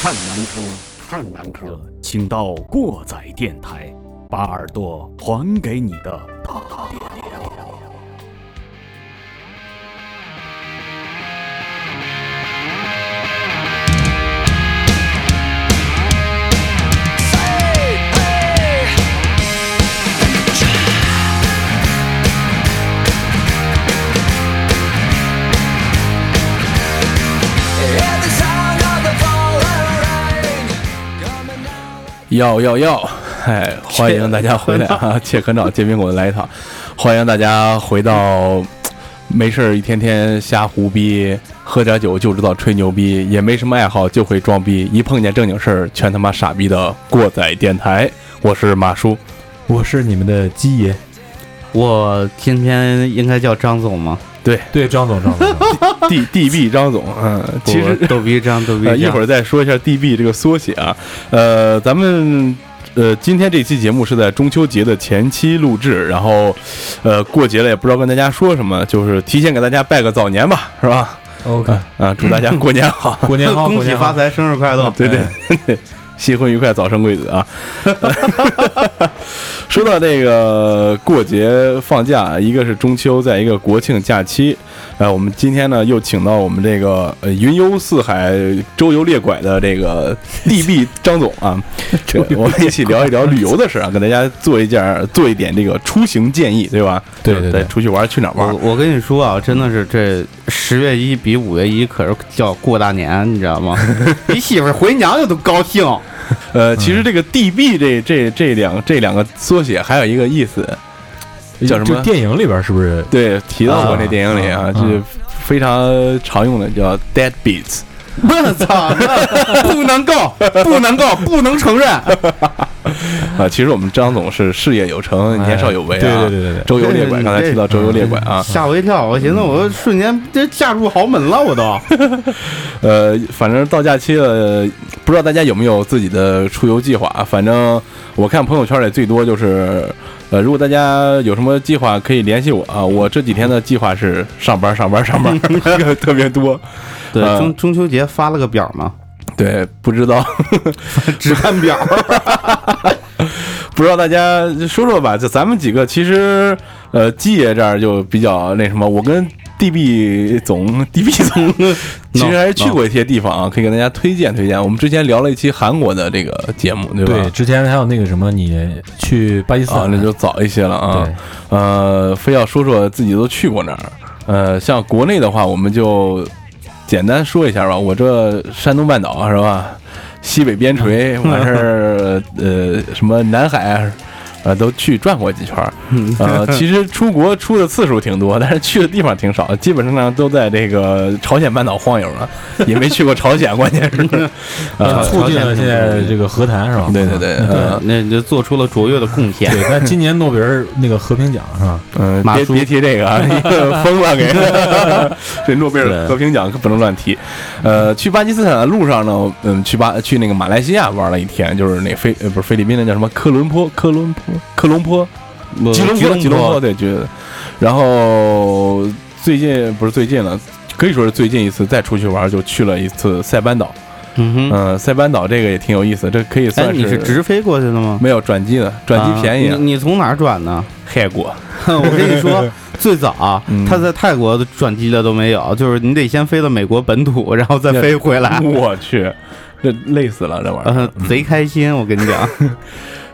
看南科，看南科，请到过载电台，把耳朵还给你的大爹。要要要！哎，欢迎大家回来啊！切科长煎饼果子来一套，欢迎大家回到没事儿一天天瞎胡逼，喝点酒就知道吹牛逼，也没什么爱好就会装逼，一碰见正经事儿全他妈傻逼的过载电台。我是马叔，我是你们的鸡爷，我天天应该叫张总吗？对。对，张总张总，D D B 张总，嗯，其实逗逼张逗逼 一会儿再说一下 D B 这个缩写啊，呃，咱们呃今天这期节目是在中秋节的前期录制，然后呃过节了也不知道跟大家说什么，就是提前给大家拜个早年吧，是吧？OK。啊，祝大家过年好，过年好，恭喜发财，生日快乐，对对。新婚愉快，早生贵子啊！说到这个过节放假，一个是中秋，在一个国庆假期。呃，我们今天呢又请到我们这个呃云游四海、周游列拐的这个 DB 张总啊，我们一起聊一聊旅游的事啊，跟大家做一件做一点这个出行建议，对吧？对对对，出去玩去哪玩？我跟你说啊，真的是这十月一比五月一可是叫过大年，你知道吗？比媳妇回娘家都高兴。呃，其实这个 DB 这这这两这两个缩写还有一一个意思，叫什么？电影里边是不是？对，提到过那电影里啊，就是非常常用的，叫 Dead Beats。我操！不能够，不能够，不能承认。啊，其实我们张总是事业有成，年少有为啊。对对对对，周游列馆，刚才提到周游列馆啊，吓我一跳，我寻思我瞬间这嫁入豪门了，我都。呃，反正到假期了，不知道大家有没有自己的出游计划？反正我看朋友圈里最多就是，呃，如果大家有什么计划，可以联系我啊。我这几天的计划是上班，上班，上班，特别多。对，中中秋节发了个表吗？对，不知道，只看表，不知道大家说说吧。就咱们几个，其实，呃，季爷这儿就比较那什么。我跟 DB 总，DB 总其实还是去过一些地方啊，可以给大家推荐推荐。我们之前聊了一期韩国的这个节目，对吧？对，之前还有那个什么，你去巴基斯坦，那就早一些了啊。呃，非要说说自己都去过哪儿。呃，像国内的话，我们就。简单说一下吧，我这山东半岛是吧，西北边陲完事儿，呃，什么南海。呃，都去转过几圈儿，呃，其实出国出的次数挺多，但是去的地方挺少，基本上呢都在这个朝鲜半岛晃悠了，也没去过朝鲜，关键是，呃，促进了现在这个和谈是吧？对对对，那就做出了卓越的贡献。对，但今年诺贝尔那个和平奖是吧？嗯，别别提这个啊，疯了给，这诺贝尔和平奖可不能乱提。呃，去巴基斯坦的路上呢，嗯，去巴去那个马来西亚玩了一天，就是那菲呃不是菲律宾那叫什么科伦坡，科伦坡。科隆坡，吉隆坡，吉隆坡，对，觉得。然后最近不是最近了，可以说是最近一次再出去玩，就去了一次塞班岛。嗯哼，塞班岛这个也挺有意思，这可以算是。你是直飞过去的吗？没有转机的，转机便宜。你你从哪儿转呢？泰国。我跟你说，最早他在泰国的转机的都没有，就是你得先飞到美国本土，然后再飞回来。我去，这累死了，这玩意儿。贼开心，我跟你讲。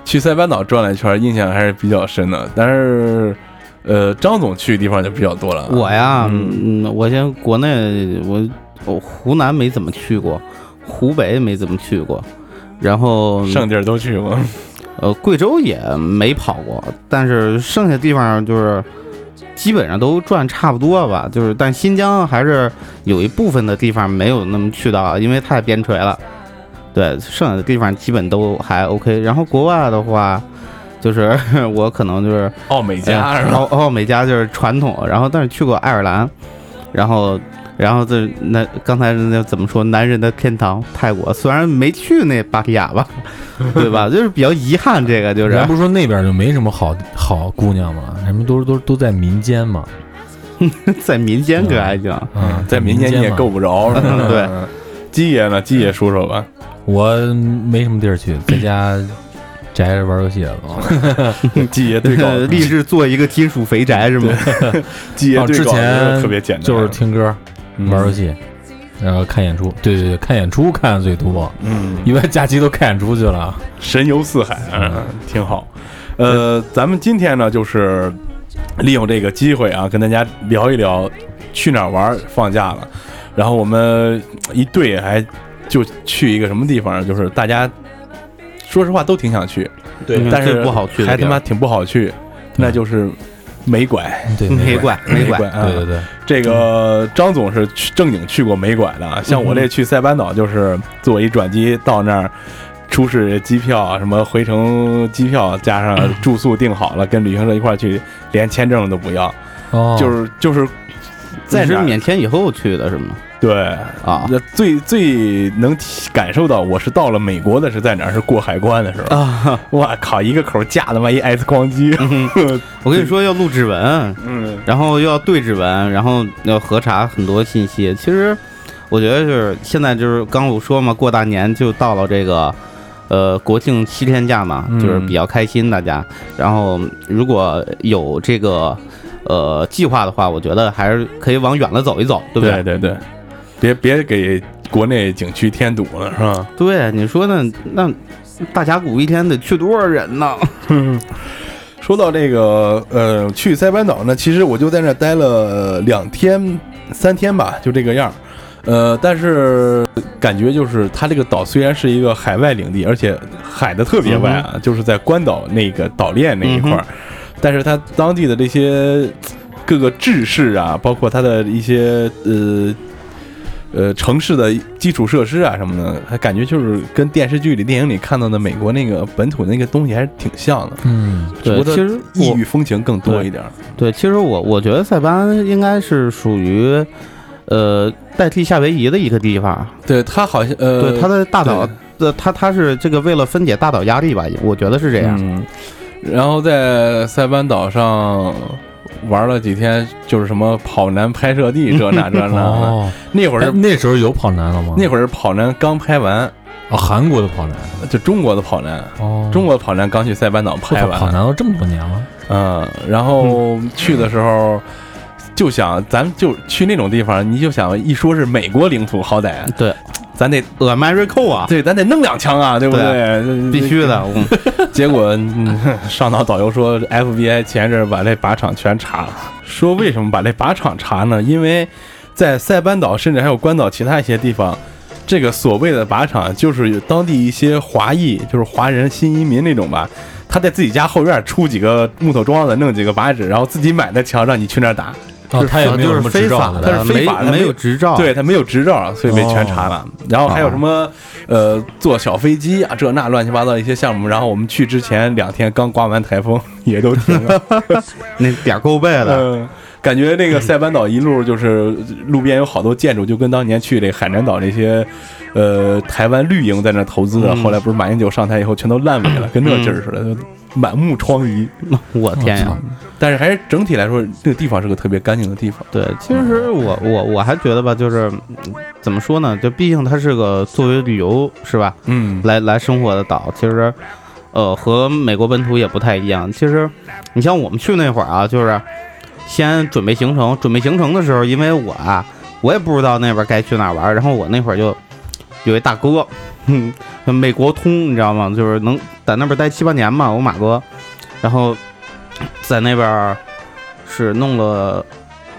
去塞班岛转了一圈，印象还是比较深的。但是，呃，张总去的地方就比较多了。我呀，嗯，我先国内，我我湖南没怎么去过，湖北没怎么去过，然后剩地儿都去过。呃，贵州也没跑过，但是剩下地方就是基本上都转差不多吧。就是，但新疆还是有一部分的地方没有那么去到，因为太边陲了。对，剩下的地方基本都还 OK。然后国外的话，就是 我可能就是奥美加，奥奥美加就是传统。然后但是去过爱尔兰，然后然后这那刚才那怎么说？男人的天堂泰国，虽然没去那芭提雅吧，对吧？就是比较遗憾，这个就是人不是说那边就没什么好好姑娘吗？人们都都都在民间嘛，在民间可还行。嗯，在民间你也够不着，是吧对。鸡爷呢？鸡爷说说吧。我没什么地儿去，在家 宅着玩游戏了。鸡爷对稿，立志做一个金属肥宅是吗？鸡爷对稿前特别简单，就是听歌、嗯玩游戏，然后看演出。对对对，看演出看的最多，嗯，一般假期都看演出去了。神游四海，嗯，挺好。呃，咱们今天呢，就是利用这个机会啊，跟大家聊一聊去哪儿玩，放假了。然后我们一队还就去一个什么地方，就是大家说实话都挺想去，对但是最不好去还他妈挺不好去，那就是美拐。对，没怪没怪。拐啊对对对，这个张总是去正经去过美拐的啊，像我这去塞班岛就是坐一转机到那儿，出示机票，什么回程机票加上住宿订好了，跟旅行社一块儿去，连签证都不要，哦，就是就是在你是免签以后去的是吗？对。啊。那最最能感受到我是到了美国的是在哪儿？是过海关的时候，啊，我靠，一个口架他妈一 X 光机，我跟你说要录指纹，嗯。然后又要对指纹，然后要核查很多信息。其实我觉得就是现在就是刚我说嘛，过大年就到了这个呃国庆七天假嘛，嗯就是比较开心大家。然后如果有这个呃计划的话，我觉得还是可以往远了走一走，对不对？对对对，别别给国内景区添堵了，是吧？对，你说呢？那大峡谷一天得去多少人呢？说到这个，呃，去塞班岛呢，其实我就在那儿待了两天、三天吧，就这个样儿。呃，但是感觉就是它这个岛虽然是一个海外领地，而且海的特别外啊，就是在关岛那个岛链那一块儿，但是它当地的这些各个制式啊，包括它的一些呃呃城市的基础设施啊什么的，还感觉就是跟电视剧里、电影里看到的美国那个本土那个东西还是挺像的。嗯，只不过其实异域风情更多一点儿。对，其实我我觉得塞班应该是属于呃代替夏威夷的一个地方。对它好像呃，对，它的大岛对，呃，它它是这个为了分解大岛压力吧，我觉得是这样。嗯，然后在塞班岛上玩了几天，就是什么跑男拍摄地这那这那的。哦，那会儿那时候有跑男了吗？那会儿跑男刚拍完，哦，韩国的跑男就中国的跑男，哦，中国的跑男刚去塞班岛拍完跑，男都这么多年了，嗯，然后去的时候。就想，咱就去那种地方，你就想一说是美国领土，好歹对咱得，America 啊，对，咱得弄两枪啊，对不对？必须的。嗯 结果、嗯、上岛导游说，FBI 前一阵儿把这靶场全查了。说为什么把这靶场查呢？因为在塞班岛，甚至还有关岛其他一些地方，这个所谓的靶场就是有当地一些华裔，就是华人新移民那种吧。他在自己家后院出几个木头桩子，弄几个靶纸，然后自己买的枪让你去那儿打。哦，他也没有就是什么执照的非法的，他是非法的没没有执照。对他没有执照，所以被全查了。然后还有什么呃坐小飞机啊，这那乱七八糟的一些项目。然后我们去之前两天刚刮完台风，也都停了。那点儿够背的。嗯，感觉那个 塞班岛一路就是路边有好多建筑，就跟当年去这个海南岛那些，呃，台湾绿营在那投资的，嗯后来不是马英九上台以后全都烂尾了，跟那劲儿似的，就满目疮痍。我天呀但是还是整体来说，这个地方是个特别干净的地方。对，其实我我我还觉得吧，就是嗯怎么说呢？就毕竟它是个作为旅游是吧，嗯，来来生活的岛，其实呃和美国本土也不太一样。其实你像我们去那会儿啊，就是先准备行程，准备行程的时候，因为我啊我也不知道那边该去哪玩，然后我那会儿就有一大哥，哼，美国通，你知道吗？就是能在那边待七八年嘛，我马哥，然后在那边是弄了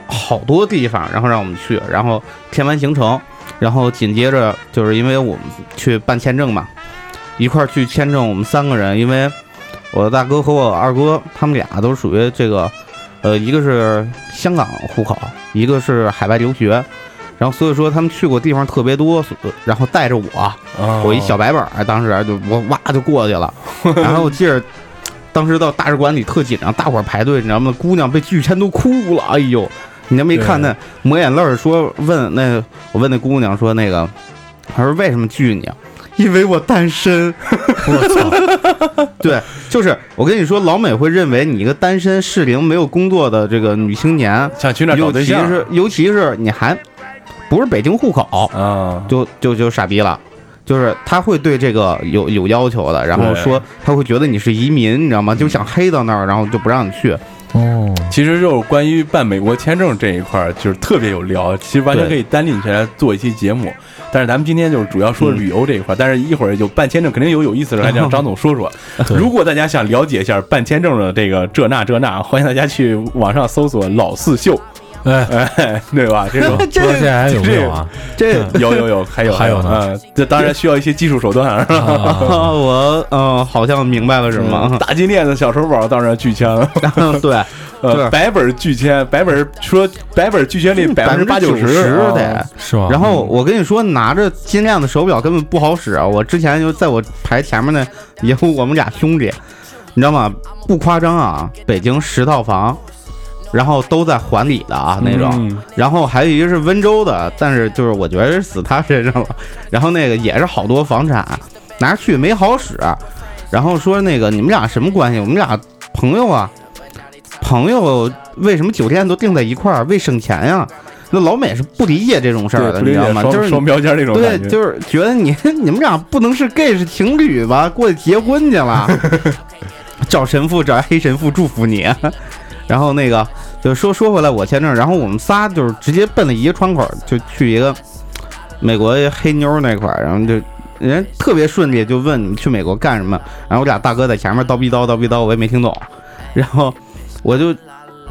好多地方，然后让我们去，然后填完行程，然后紧接着就是因为我们去办签证嘛，一块儿去签证，我们三个人，因为我的大哥和我二哥他们俩都属于这个，呃，一个是香港户口，一个是海外留学，然后所以说他们去过地方特别多，然后带着我，哦我一小白本儿，当时就我哇就过去了，然后我记着。当时到大使馆里特紧张，大伙儿排队，你知道吗？姑娘被拒签都哭了，哎呦！你都没看那抹眼泪儿说问那我问那姑娘说那个，她说为什么拒你啊？因为我单身。我操，对，就是我跟你说，老美会认为你一个单身适龄没有工作的这个女青年，想去那儿找尤其对象是尤其是你还不是北京户口，啊，就就就傻逼了。就是他会对这个有有要求的，然后说他会觉得你是移民，你知道吗？就想黑到那儿，然后就不让你去。哦，其实就是关于办美国签证这一块儿，就是特别有聊，其实完全可以单拎起来做一期节目。但是咱们今天就是主要说旅游这一块儿，但是一会儿有办签证肯定有有意思的，来让张总说说。对。如果大家想了解一下办签证的这个这那这那，欢迎大家去网上搜索“老四秀。哎”，，哎，对吧？这种 这现在还有没有啊？这有有有，还有还有呢。嗯，这当然需要一些技术手段我嗯，好像明白了是吗？大金链子、小手宝当然拒签了，对，呃，对百本拒签，百本说百本拒签率百分之八九十得。是吗？然后我跟你说，拿着金链子手表根本不好使啊！我之前就在我排前面呢，有我们俩兄弟，你知道吗？不夸张啊，北京十套房，然后都在还礼的啊那种，嗯然后还有一个是温州的，但是就是我觉得是死他身上了。然后那个也是好多房产，拿去没好使，然后说那个你们俩什么关系？我们俩朋友啊，朋友为什么酒店都订在一块儿？为省钱呀？那老美是不理解这种事儿的，你知道吗？就是双双标签那种对。就是觉得你 你们俩不能是 gay 是情侣吧？过去结婚去了，找神父找黑神父祝福你。然后那个就说说回来，我签证，然后我们仨就是直接奔了一个窗口，就去一个美国黑妞那块儿，然后就人家特别顺利，就问你们去美国干什么？然后我俩大哥在前面叨逼叨叨逼叨，我也没听懂，然后我就。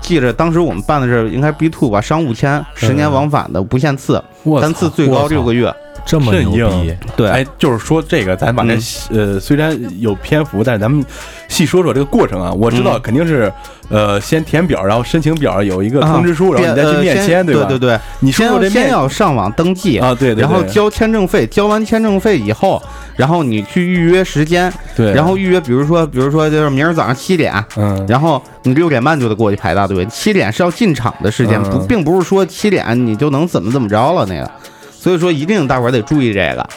记着，当时我们办的是应该 B two 吧，商务签，十年往返的，不限次，我单次最高六个月。这么牛逼，对，哎，就是说这个，咱把这、呃，虽然有篇幅，但是咱们细说说这个过程啊。我知道嗯。肯定是，呃，先填表，然后申请表有一个啊通知书，然后你再去面签，吧？对对对，你说这面要上网登记，啊，对对对，然后交签证费，交完签证费以后，然后你去预约时间，对，然后预约，比如说，比如说就是明儿早上七点，嗯，然后你六点半就得过去排大队，七点是要进场的时间，嗯。不，并不是说七点你就能怎么怎么着了那个，所以说一定大伙儿得注意这个。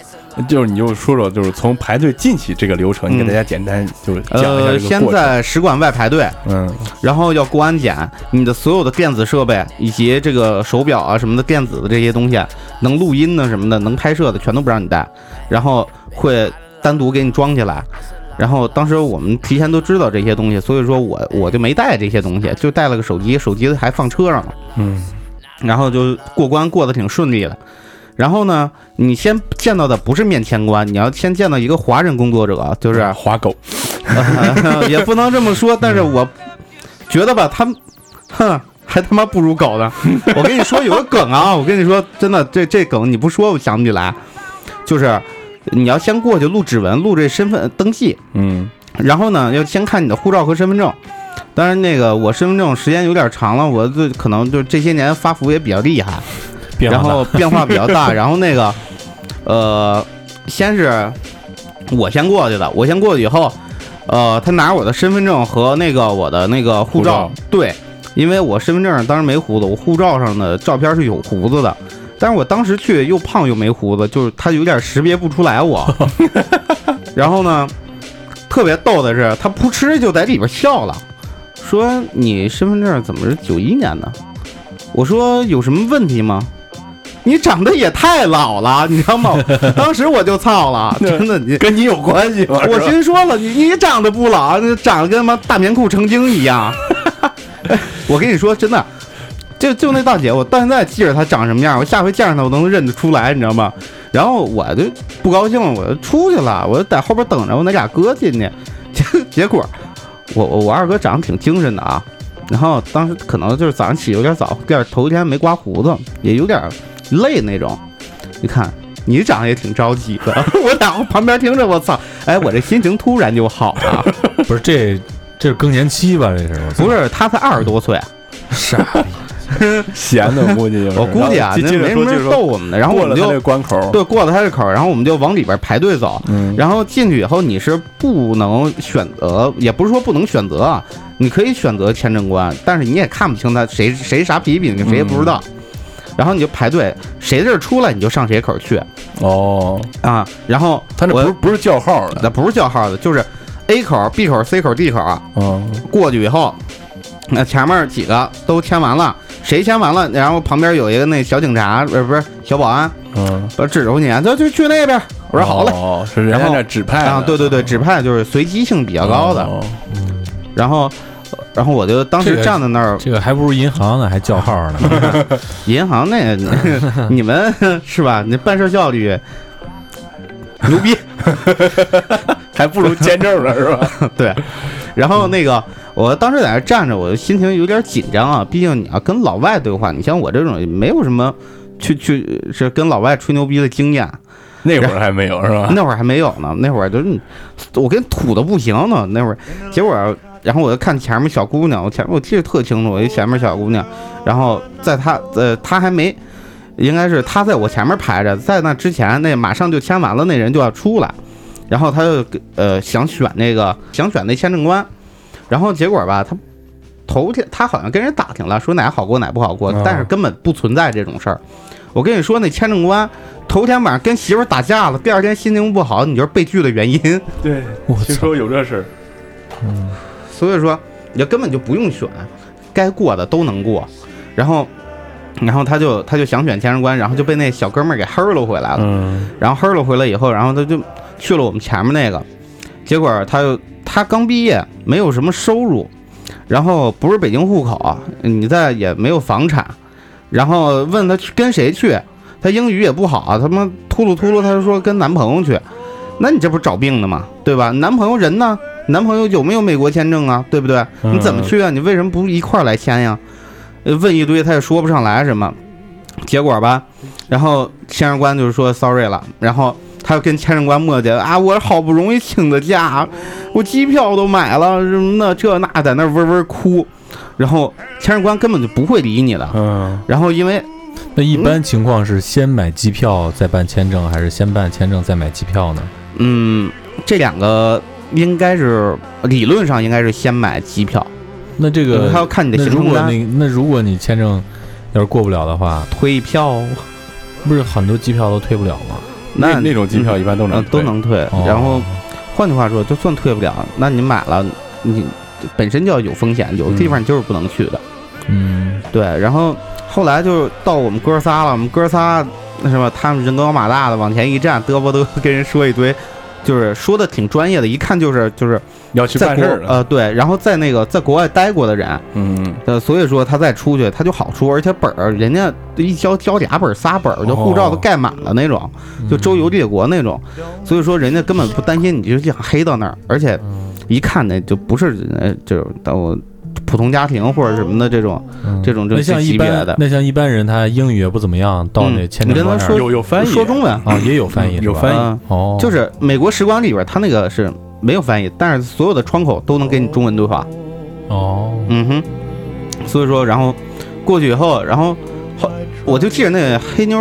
就是你就说说，就是从排队进去这个流程，你给嗯大家简单就是讲一下呃。先在使馆外排队，嗯然后要过安检，你的所有的电子设备以及这个手表啊什么的电子的这些东西，能录音的什么的，能拍摄的全都不让你带，然后会单独给你装起来。然后当时我们提前都知道这些东西，所以说我我就没带这些东西，就带了个手机，手机还放车上了。嗯然后就过关过得挺顺利的。然后呢，你先见到的不是面签官，你要先见到一个华人工作者，就是华狗，也不能这么说，但是我觉得吧，他们，哼，还他妈不如狗呢。我跟你说有个梗啊，我跟你说真的，这这梗你不说我想不起来，就是你要先过去录指纹，录这身份登记，嗯。然后呢要先看你的护照和身份证。当然，那个我身份证时间有点长了，我这可能就这些年发福也比较厉害，然后变化比较大，然后那个，呃，先是我先过去的，我先过去以后，呃，他拿我的身份证和那个我的那个护护照对，因为我身份证上当时没胡子，我护照上的照片是有胡子的，但是我当时去又胖又没胡子，就是他有点识别不出来我，然后呢，特别逗的是，他扑哧就在里边笑了，说你身份证怎么是九一年的？我说有什么问题吗？你长得也太老了，你知道吗？当时我就操了，真的，你跟你有关系吗？我心说了，你你长得不老，你长得跟他妈大棉裤成精一样。我跟你说，真的，就就那大姐，我到现在记着她长什么样，我下回见着她我都能认得出来，你知道吗？然后我就不高兴了，我就出去了，我就在后边等着我那俩哥进去，结结果我我我二哥长得挺精神的啊，然后当时可能就是早上起有点早，第二头一天没刮胡子，也有点累那种。你看你长得也挺着急的，我在旁边听着，我操，哎，我这心情突然就好了。不是这这是更年期吧？这是不是，他才二十多岁，傻逼，闲的估计就是。我估计啊，那没什么人逗我们的。然后我们就过了他关口，对过了他这口，然后我们就往里边排队走。嗯，然后进去以后，你是不能选择，也不是说不能选择啊，你可以选择签证官，但是你也看不清他谁谁啥脾气，你谁也不知道。然后你就排队，谁这儿出来你就上谁口去哦，啊。然后他那不不是叫号的，那不是叫号的，就是 A 口、B 口、C 口、D 口啊嗯过去以后，那前面几个都签完了，谁签完了，然后旁边有一个那小警察，不是不是小保安，嗯，我指着你，就就去那边。我说好嘞。哦，是人家然后那指派啊，对对对，指派就是随机性比较高的。哦然后，然后我就当时站在那儿，这个还不如银行呢，还叫号呢。银行那个 你们是吧？那办事效率牛逼，还不如签证呢，是吧？对。然后那个，我当时在那儿站着，我的心情有点紧张啊。毕竟你要跟老外对话，你像我这种没有什么去去是跟老外吹牛逼的经验，那会儿还没有是吧？那会儿还没有呢。那会儿就是我跟土的不行呢。那会儿，结果然后我就看前面小姑娘，我前面我记得特清楚，我一前面小姑娘，然后在她呃她还没，应该是她在我前面排着，在那之前那马上就签完了，那人就要出来，然后他就呃想选那个想选那签证官，然后结果吧他。头天他好像跟人打听了，说哪好过哪不好过哦，但是根本不存在这种事儿。我跟你说，那签证官头天晚上跟媳妇儿打架了，第二天心情不好，你就是被拒的原因。对，我操！听说有这事儿。嗯，所以说你根本就不用选，该过的都能过。然后，然后他就他就想选签证官，然后就被那小哥们儿给黑了回来了。嗯然后黑了回来以后，然后他就去了我们前面那个，结果他又他刚毕业，没有什么收入，然后不是北京户口，你在也没有房产，然后问他去跟谁去，他英语也不好，他妈秃噜秃噜，他就说跟男朋友去，那你这不是找病呢吗？对吧？男朋友人呢？男朋友有没有美国签证啊？对不对？你怎么去啊？你为什么不一块儿来签呀？呃问一堆他也说不上来什么，结果吧，然后签证官就是说 sorry 了，然后他又跟签证官磨叽啊，我好不容易请的假，我机票都买了什么的，这那在那嗡嗡哭，然后签证官根本就不会理你的，嗯，然后因为那一般情况是先买机票再办签证，还是先办签证再买机票呢？嗯，这两个应该是理论上应该是先买机票，那这个他要看你的行程单，如果那那如果你签证要是过不了的话，退票，不是很多机票都退不了吗？那那种机票一般都能嗯都能退，哦。然后换句话说，就算退不了，那你买了，你本身就要有风险，有的地方你就是不能去的。嗯，对，然后后来就到我们哥仨了，我们哥仨那什么，他们人高马大的往前一站，嘚啵嘚跟人说一堆，就是说的挺专业的，一看就是就是要去在国办事儿。呃对，然后在那个在国外待过的人，嗯，呃，所以说他再出去他就好出，而且本儿人家一交交俩本儿仨本儿，就护照都盖满了那种，就周游列国那种，所以说人家根本不担心你就想黑到那儿，而且嗯。一看那就不是呃就是到普通家庭或者什么的这种嗯。这种这那像一级别的，般那像一般人他英语也不怎么样，到那嗯签证官那儿你跟他说有有翻译，说中文。啊也有翻译，有翻译。嗯哦，就是美国使馆里边，他那个是没有翻译，但是所有的窗口都能给你中文对话。哦，嗯哼，所以说，然后过去以后，然后后我就记得那黑妞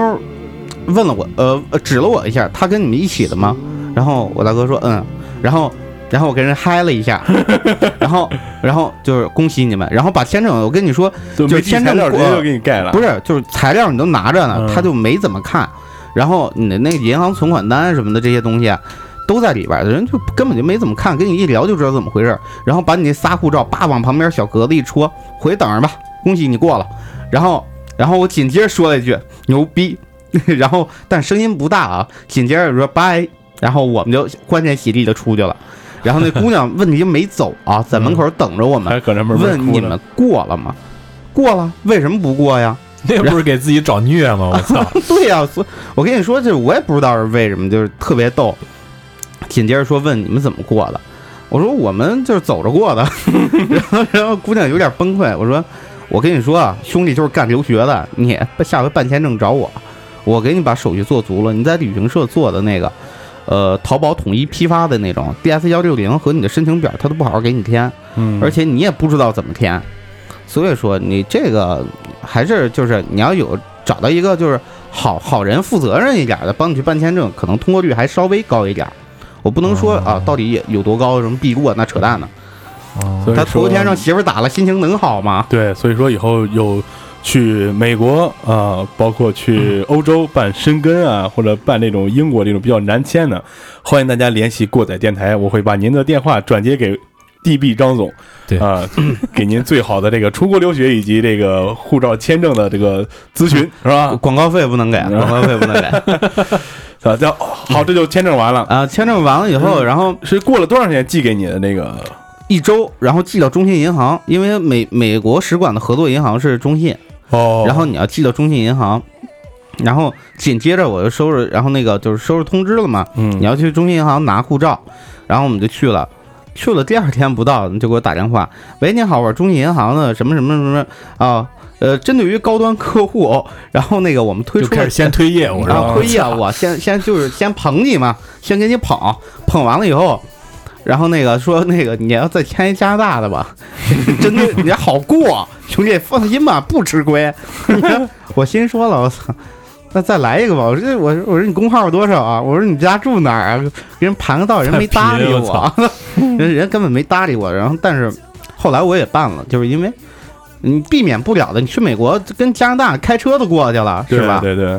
问了我，呃，呃指了我一下，他跟你们一起的吗？然后我大哥说嗯，然后然后我跟人嗨了一下，然后然后就是恭喜你们，然后把签证，我跟你说，就没签证直接就给你盖了。不是，就是材料你都拿着呢，嗯他就没怎么看。然后你的那个银行存款单什么的这些东西啊，都在里边儿，人就根本就没怎么看，跟你一聊就知道怎么回事儿。然后把你那仨护照叭往旁边小格子一戳，回去等着吧，恭喜你过了。然后，然后我紧接着说了一句牛逼，然后但声音不大啊，紧接着说拜，然后我们就欢天喜地的出去了。然后那姑娘问题没走啊，在门口等着我们，问你们过了吗？过了，为什么不过呀？那不是给自己找虐吗？我操！对呀、所以我跟你说，这我也不知道是为什么，就是特别逗。紧接着说问你们怎么过的，我说我们就是走着过的，然后然后姑娘有点崩溃，我说我跟你说啊，兄弟就是干留学的，你下回办签证找我，我给你把手续做足了，你在旅行社做的那个，呃，淘宝统一批发的那种 DS 幺六零和你的申请表，他都不好好给你填，嗯，而且你也不知道怎么填，所以说你这个还是就是你要有找到一个就是好好人、负责任一点的帮你去办签证，可能通过率还稍微高一点。我不能说啊，到底有多高，什么必过那扯淡呢。哦他头一天让媳妇打了，心情能好吗？对，所以说以后有去美国啊、包括去欧洲办申根啊，或者办那种英国这种比较难签的，欢迎大家联系过载电台，我会把您的电话转接给 DB 张总，对。啊、给您最好的这个出国留学以及这个护照签证的这个咨询，是吧？广告费不能给，广告费不能给。啊，叫好，这就签证完了，啊！签证完了以后，然后是过了多长时间寄给你的那个？一周，然后寄到中信银行，因为美美国使馆的合作银行是中信，哦然后你要寄到中信银行，然后紧接着我就收拾，然后那个就是收拾通知了嘛，嗯，你要去中信银行拿护照，然后我们就去了。去了第二天不到，就给我打电话，喂，你好，我是中信银行的什么什么什么啊，呃，针对于高端客户，然后那个我们推出开始先推业务？然后推业务，先先就是先捧你嘛，先给你捧，捧完了以后，然后那个说那个你要再签一加拿大的吧，真的你好过，兄弟放心吧，不吃亏。我心说了，我操，那再来一个吧。我说我说我说你工号多少啊？我说你家住哪儿啊？给人盘个道，人没搭理我，人人根本没搭理我。然后但是后来我也办了，就是因为。你避免不了的，你去美国跟加拿大开车都过去了，是吧？对对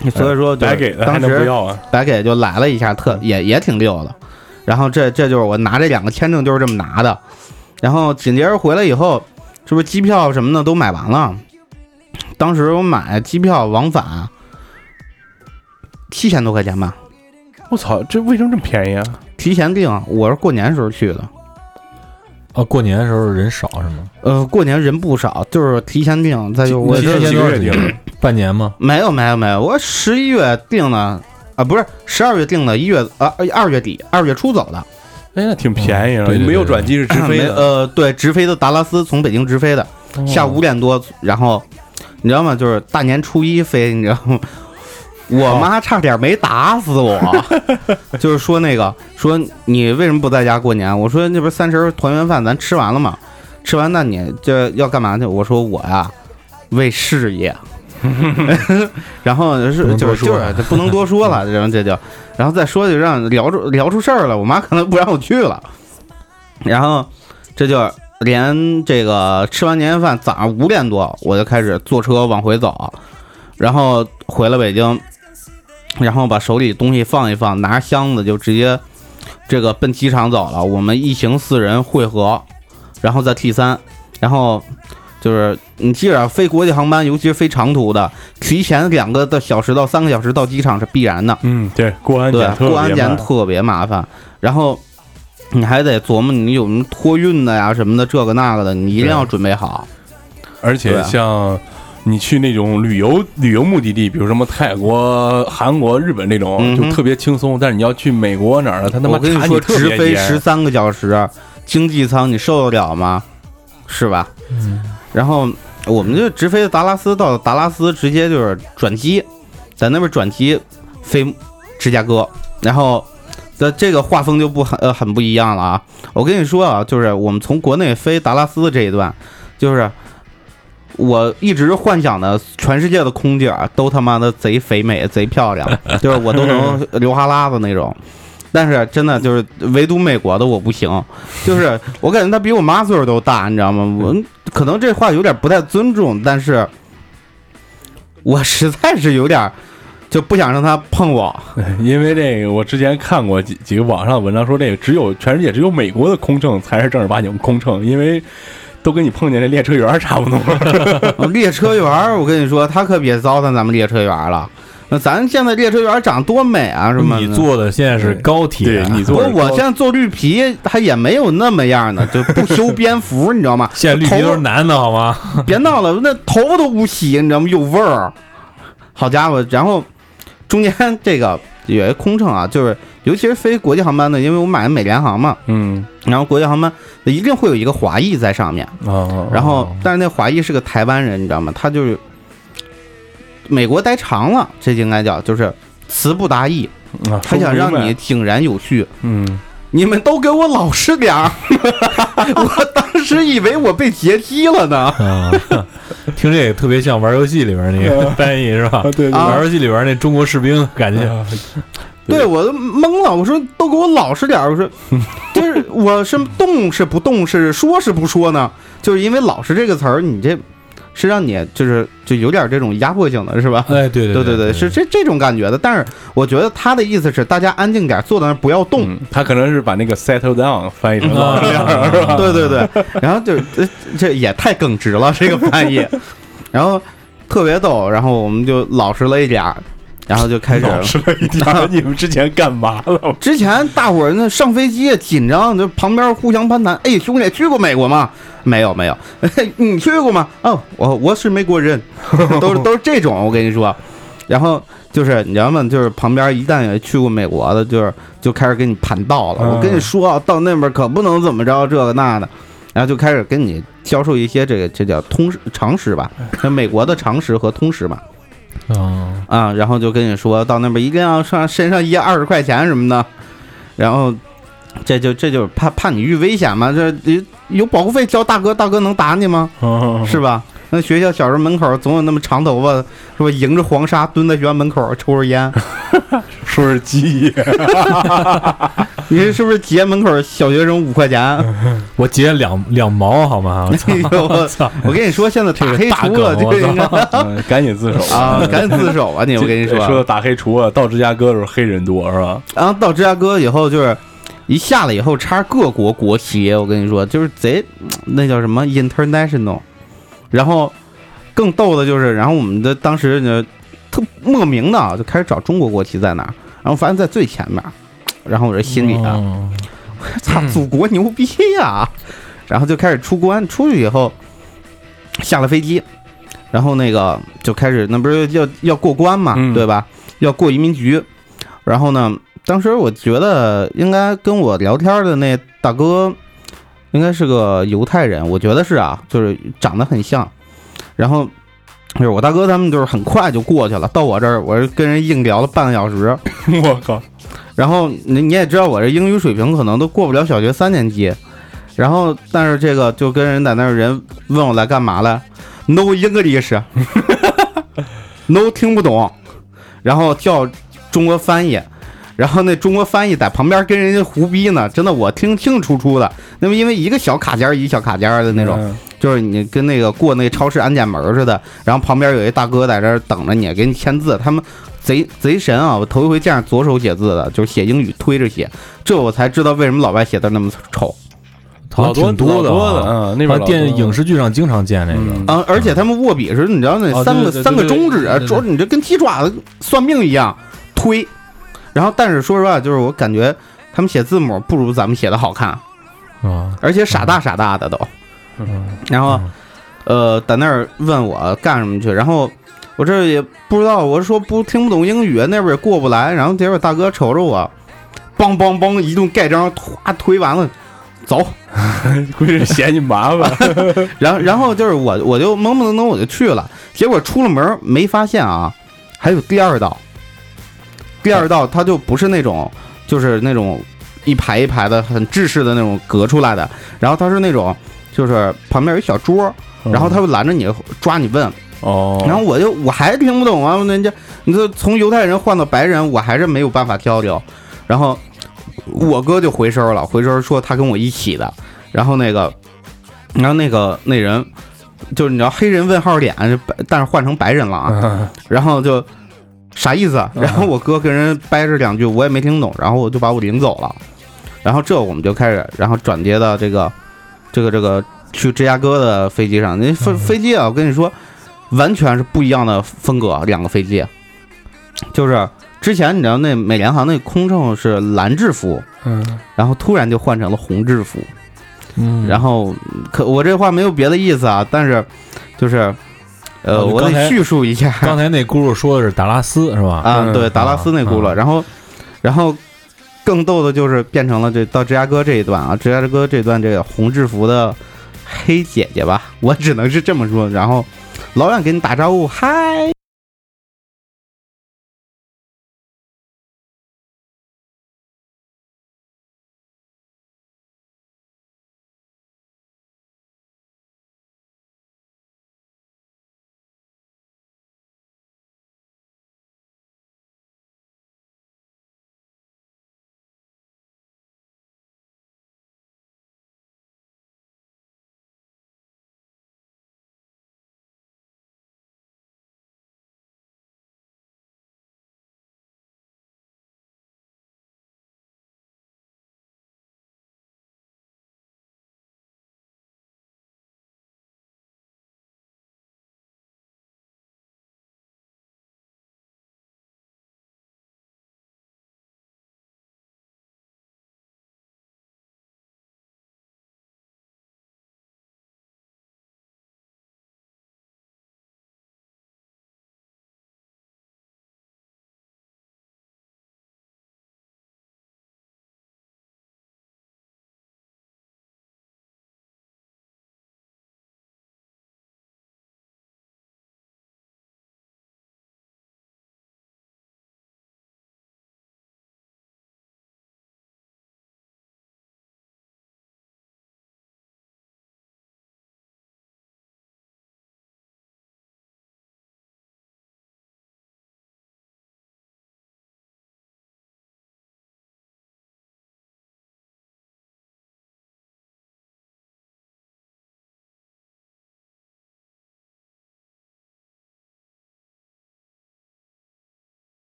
对，所以说白给的当时不要啊？白给就来了一下，特也也挺溜的。然后这这就是我拿这两个签证就是这么拿的。然后紧接着回来以后，是不是机票什么的都买完了？当时我买机票往返七千多块钱吧，我操，这为什么这么便宜啊？提前订。我是过年时候去的，啊，过年的时候人少是吗？呃，过年人不少，就是提前订。再就我提前几个月订多少订？半年吗？没有没有没有，我十一月订的啊，不是十二月定的，一月啊二月底二月初走的。哎，那挺便宜啊，没有转机是直飞的，呃，对，直飞的达拉斯，从北京直飞的，哦下午五点多，然后你知道吗？就是大年初一飞，你知道吗？我妈差点没打死我，就是说那个说你为什么不在家过年？我说那不是三十团圆饭咱吃完了吗？吃完那你这要干嘛去？我说我呀为事业，然后是就是就是不能多说了，然后这就然后再说就让聊出聊出事儿了，我妈可能不让我去了，然后这就连这个吃完年夜饭，早上五点多我就开始坐车往回走，然后回了北京，然后把手里东西放一放，拿着箱子就直接这个奔机场走了。我们一行四人汇合，然后在 T 三，然后就是你基本上飞国际航班，尤其是飞长途的，提前两个的小时到三个小时到机场是必然的。嗯，对，过安检，特别过安检特别麻烦，然后你还得琢磨你有什么托运的呀什么的，这个那个的，你一定要准备好。而且像你去那种旅游旅游目的地，比如什么泰国、韩国、日本那种，嗯就特别轻松。但是你要去美国哪儿了，他他妈我跟你直飞十三个小时，经济舱你受得了吗？是吧？嗯，然后我们就直飞达拉斯，到达拉斯直接就是转机，在那边转机飞芝加哥，然后的这个画风就不很呃很不一样了啊！我跟你说啊，就是我们从国内飞达拉斯的这一段，就是我一直幻想的全世界的空姐都他妈的贼肥美、贼漂亮，就是我都能 流哈喇子那种。但是真的就是唯独美国的我不行，就是我感觉他比我妈岁数都大，你知道吗？我可能这话有点不太尊重，但是我实在是有点就不想让他碰我。因为这个，我之前看过几几个网上的文章说，这个只有全世界只有美国的空乘才是正儿八经空乘，因为都跟你碰见这列车员差不多。列车员，我跟你说，他可别糟蹋咱们列车员了。那咱现在列车员长多美啊，是吗？你坐的现在是高铁对，你坐不，我现在坐绿皮，它也没有那么样的，就不修边幅，你知道吗？现在绿皮都是男的好吗？别闹了，那头发都不洗，你知道吗？有味儿。好家伙，然后中间这个有一空乘啊，就是尤其是飞国际航班的，因为我买的美联航嘛，嗯然后国际航班一定会有一个华裔在上面，啊，然后但是那华裔是个台湾人，你知道吗？他就是美国待长了，这应该叫就是词不达意，啊他想让你井然有序。嗯，你们都给我老实点儿！我当时以为我被劫机了呢。啊，听这个特别像玩游戏里边那个翻译是吧？啊对玩游戏里边那中国士兵感觉，啊对我都懵了，我说都给我老实点儿，我说 就是我是动是不动，是说是不说呢？就是因为“老实”这个词儿，你这是让你就是就有点这种压迫性的是吧？哎，对对对对，是这这种感觉的。但是我觉得他的意思是大家安静点，坐在那儿不要动。嗯他可能是把那个 settle down 翻译成老实点儿，啊是吧？对对对，然后就这这也太耿直了这个翻译，然后特别逗，然后我们就老实了一点儿，然后就开始了你们之前干嘛了？之前大伙儿那上飞机紧张，就旁边互相攀谈。哎，兄弟，去过美国吗？没有，没有。你去过吗？哦，我我是美国人，都是都是这种。我跟你说，然后就是你知道吗？就是旁边一旦有去过美国的，就是就开始给你盘道了。嗯我跟你说啊，到那边可不能怎么着这个那的，然后就开始跟你教授一些这个这叫通识常识吧，那美国的常识和通识嘛。啊，啊，然后就跟你说到那边一定要上身上掖二十块钱什么的，然后这就这就是怕怕你遇危险嘛，这有有保护费交大哥，大哥能打你吗？是吧？那学校小时候门口总有那么长头发，是吧？迎着黄沙蹲在学校门口抽着烟，说是鸡，你这是不是结门口小学生五块钱？我结两两毛好吗？我操我跟你说，现在打黑除了梗，这个我操！嗯赶紧自首啊，赶紧自首啊你！我跟你说，说到打黑除恶，到芝加哥的时候黑人多是吧？然后到芝加哥以后，就是一下来以后插各国国旗，我跟你说，就是贼，那叫什么 international。然后更逗的就是，然后我们的当时呢，特莫名的啊就开始找中国国旗在哪儿，然后发现在最前面，然后我这心里啊，我操，祖国牛逼呀！然后就开始出关，出去以后下了飞机，然后那个就开始，那不是要要过关嘛，嗯对吧？要过移民局。然后呢，当时我觉得应该跟我聊天的那大哥应该是个犹太人，我觉得是啊，就是长得很像。然后就是我大哥他们就是很快就过去了，到我这儿，我是跟人硬聊了半个小时。我靠，然后你你也知道我这英语水平可能都过不了小学三年级，然后但是这个就跟人在那儿人问我来干嘛来，No English，No 听不懂，然后叫中国翻译，然后那中国翻译在旁边跟人家胡逼呢，真的我听清清楚楚的，那么因为一个小卡间儿一个小卡间儿的那种，嗯就是你跟那个过那超市安检门似的，然后旁边有一大哥在这儿等着你，给你签字。他们贼贼神啊！我头一回见着左手写字的，就是写英语推着写，这我才知道为什么老外写的那么丑好多多的，啊，嗯，那边电影视剧上经常见这嗯个。啊！而且他们握笔时，你知道那哦三个、三个对对对对中指对对，对说你这跟鸡爪子算命一样推。然后，但是说实话，就是我感觉他们写字母不如咱们写的好看，啊，而且傻大傻大的都。嗯然后，呃，在那儿问我干什么去，然后我这也不知道，我说不听不懂英语，那边也过不来，然后结果大哥瞅着我，梆梆梆一顿盖章，唰推完了，走，估计是嫌你麻烦，然后然后就是我我就懵懵懂懂我就去了，结果出了门没发现啊，还有第二道，第二道它就不是那种就是那种一排一排的很制式的那种隔出来的，然后它是那种就是旁边有一小桌，然后他会拦着你抓你问，哦，然后我就我还听不懂啊，人家你说从犹太人换到白人，我还是没有办法交流。然后我哥就回声了，回声说他跟我一起的。然后那个，然后那个那人就是你知道黑人问号脸，白但是换成白人了啊。嗯 然后就啥意思啊？然后我哥跟人掰扯两句，我也没听懂，然后我就把我领走了。然后这我们就开始，然后转接到这个这个这个去芝加哥的飞机上。那飞飞机啊，我跟你说，完全是不一样的风格，两个飞机。就是之前你知道那美联航那空乘是蓝制服，嗯，然后突然就换成了红制服。嗯然后可我这话没有别的意思啊，但是就是呃，我得叙述一下。刚才那轱辘说的是达拉斯是吧？啊，嗯对，达拉斯那轱辘，啊然后，然后更逗的就是变成了这到芝加哥这一段啊，芝加哥这段这个红制服的黑姐姐吧，我只能是这么说，然后老远给你打招呼，嗨，